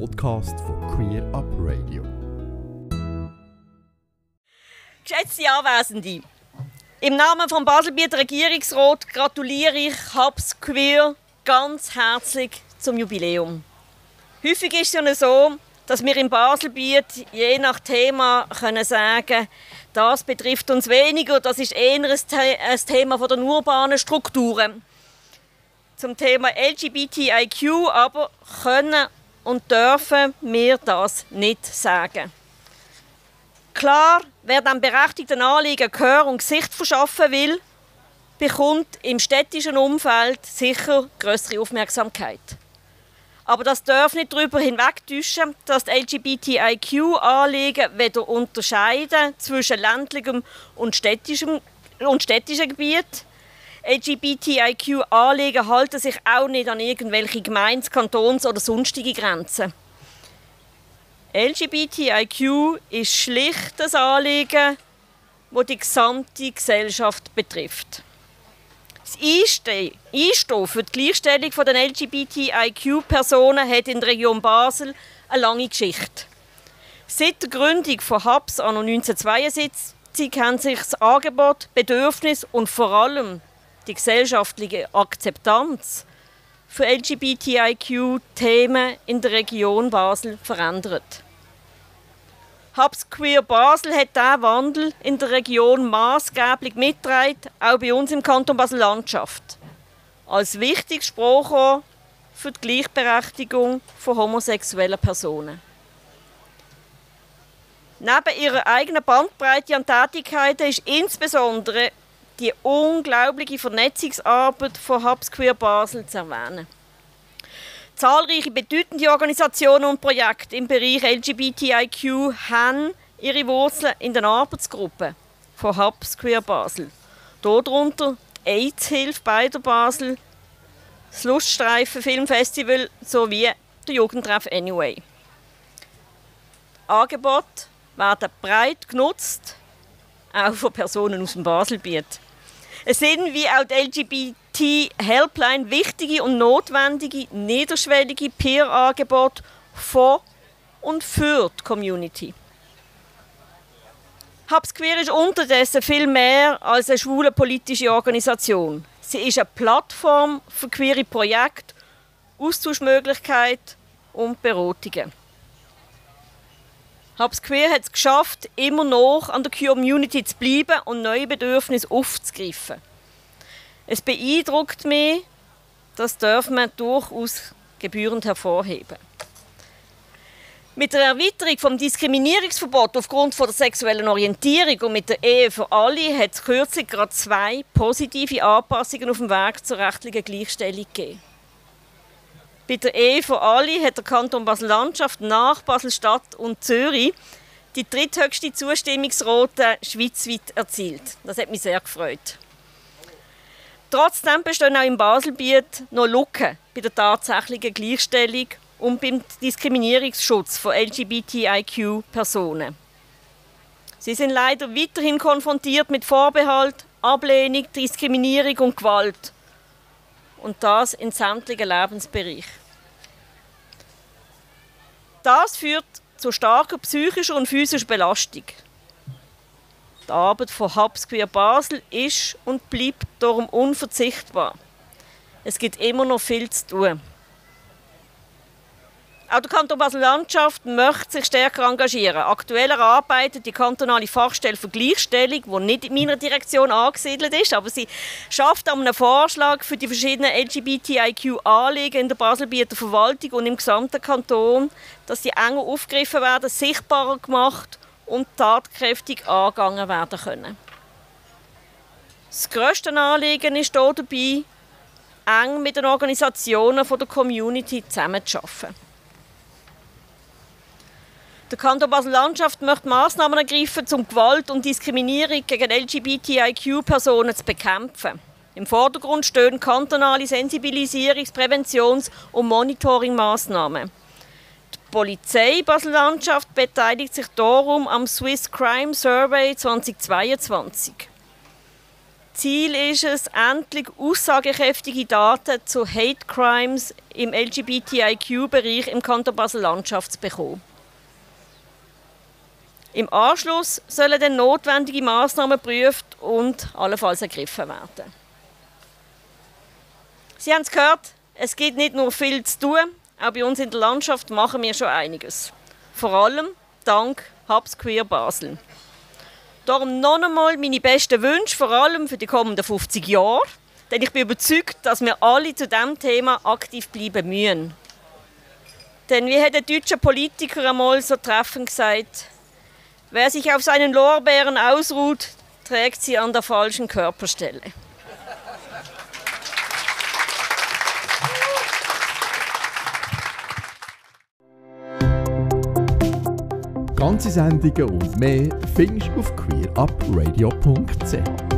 Podcast von Queer Up Radio. Geschätzte Anwesende, im Namen vom Baselbieter Regierungsrat gratuliere ich Hubs Queer ganz herzlich zum Jubiläum. Häufig ist es ja so, dass wir im Baselbiet je nach Thema können sagen das betrifft uns weniger, das ist eher ein Thema der urbanen Strukturen. Zum Thema LGBTIQ aber können und dürfen wir das nicht sagen. Klar, wer dem berechtigten Anliegen Gehör und Gesicht verschaffen will, bekommt im städtischen Umfeld sicher größere Aufmerksamkeit. Aber das darf nicht darüber hinwegtäuschen, dass die LGBTIQ-Anliegen weder unterscheiden zwischen ländlichem und städtischem, und städtischem Gebiet. LGBTIQ-Anliegen halten sich auch nicht an irgendwelche Gemeins-, Kantons- oder sonstige Grenzen. LGBTIQ ist schlicht das Anliegen, das die gesamte Gesellschaft betrifft. Das Einstehen für die Gleichstellung der LGBTIQ-Personen hat in der Region Basel eine lange Geschichte. Seit der Gründung von anno 1972 haben sich das Angebot, Bedürfnis und vor allem die gesellschaftliche Akzeptanz für LGBTIQ-Themen in der Region Basel verändert. Hubs Queer Basel hat diesen Wandel in der Region maßgeblich mitgetragen, auch bei uns im Kanton Basel-Landschaft. Als wichtiges Sprachrohr für die Gleichberechtigung von homosexuellen Personen. Neben ihrer eigenen Bandbreite an Tätigkeiten ist insbesondere die unglaubliche Vernetzungsarbeit von Hubs Queer Basel zu erwähnen. Zahlreiche bedeutende Organisationen und Projekte im Bereich LGBTIQ haben ihre Wurzeln in den Arbeitsgruppen von Hubs Queer Basel. Darunter die AIDS-Hilfe beider Basel, das Luststreifen Filmfestival sowie der Jugendtreff Anyway. Angebote werden breit genutzt, auch von Personen aus dem Baselbiet. Es sind wie auch die LGBT Helpline wichtige und notwendige niederschwellige Peer-Angebote von und für die Community. Hubs Queer ist unterdessen viel mehr als eine schwule politische Organisation. Sie ist eine Plattform für queere Projekte, Austauschmöglichkeiten und Beratungen. Hubs Queer hat es geschafft, immer noch an der Community zu bleiben und neue Bedürfnisse aufzugreifen. Es beeindruckt mich, das darf man durchaus gebührend hervorheben. Mit der Erweiterung vom Diskriminierungsverbot aufgrund von der sexuellen Orientierung und mit der Ehe für alle hat es kürzlich gerade zwei positive Anpassungen auf dem Weg zur rechtlichen Gleichstellung gegeben. Bei der Ehe für alle hat der Kanton Basel-Landschaft nach Basel-Stadt und Zürich die dritthöchste Zustimmungsrate schweizweit erzielt. Das hat mich sehr gefreut. Trotzdem bestehen auch im Baselbiet noch Lücken bei der tatsächlichen Gleichstellung und beim Diskriminierungsschutz von LGBTIQ-Personen. Sie sind leider weiterhin konfrontiert mit Vorbehalt, Ablehnung, Diskriminierung und Gewalt. Und das in sämtlichen Lebensbereichen. Das führt zu starker psychischer und physischer Belastung. Die Arbeit von Hubs Queer Basel ist und bleibt darum unverzichtbar. Es gibt immer noch viel zu tun. Auch der Kanton Basel-Landschaft möchte sich stärker engagieren. Aktuell erarbeitet die kantonale Fachstelle für Gleichstellung, die nicht in meiner Direktion angesiedelt ist, aber sie schafft an einem Vorschlag für die verschiedenen LGBTIQ-Anliegen in der Baselbieter Verwaltung und im gesamten Kanton, dass sie enger aufgegriffen werden, sichtbarer gemacht und tatkräftig angegangen werden können. Das grösste Anliegen ist hier dabei, eng mit den Organisationen der Community zusammenzuarbeiten. Der Kanton Basel-Landschaft möchte Massnahmen ergreifen, um Gewalt und Diskriminierung gegen LGBTIQ-Personen zu bekämpfen. Im Vordergrund stehen kantonale Sensibilisierungs-, Präventions- und Monitoring-Massnahmen. Polizei Basel-Landschaft beteiligt sich darum am Swiss Crime Survey 2022. Ziel ist es, endlich aussagekräftige Daten zu Hate Crimes im LGBTIQ-Bereich im Kanton Basel-Landschaft zu bekommen. Im Anschluss sollen dann notwendige Maßnahmen geprüft und allenfalls ergriffen werden. Sie haben es gehört, es gibt nicht nur viel zu tun, auch bei uns in der Landschaft machen wir schon einiges. Vor allem dank Hubs Queer Basel. Darum noch einmal meine besten Wünsche, vor allem für die kommenden 50 Jahre. Denn ich bin überzeugt, dass wir alle zu diesem Thema aktiv bleiben müssen. Denn wie hat der deutsche Politiker einmal so treffend gesagt, Wer sich auf seinen Lorbeeren ausruht, trägt sie an der falschen Körperstelle. Ganze Sendungen und mehr findest du auf queerupradio.ch.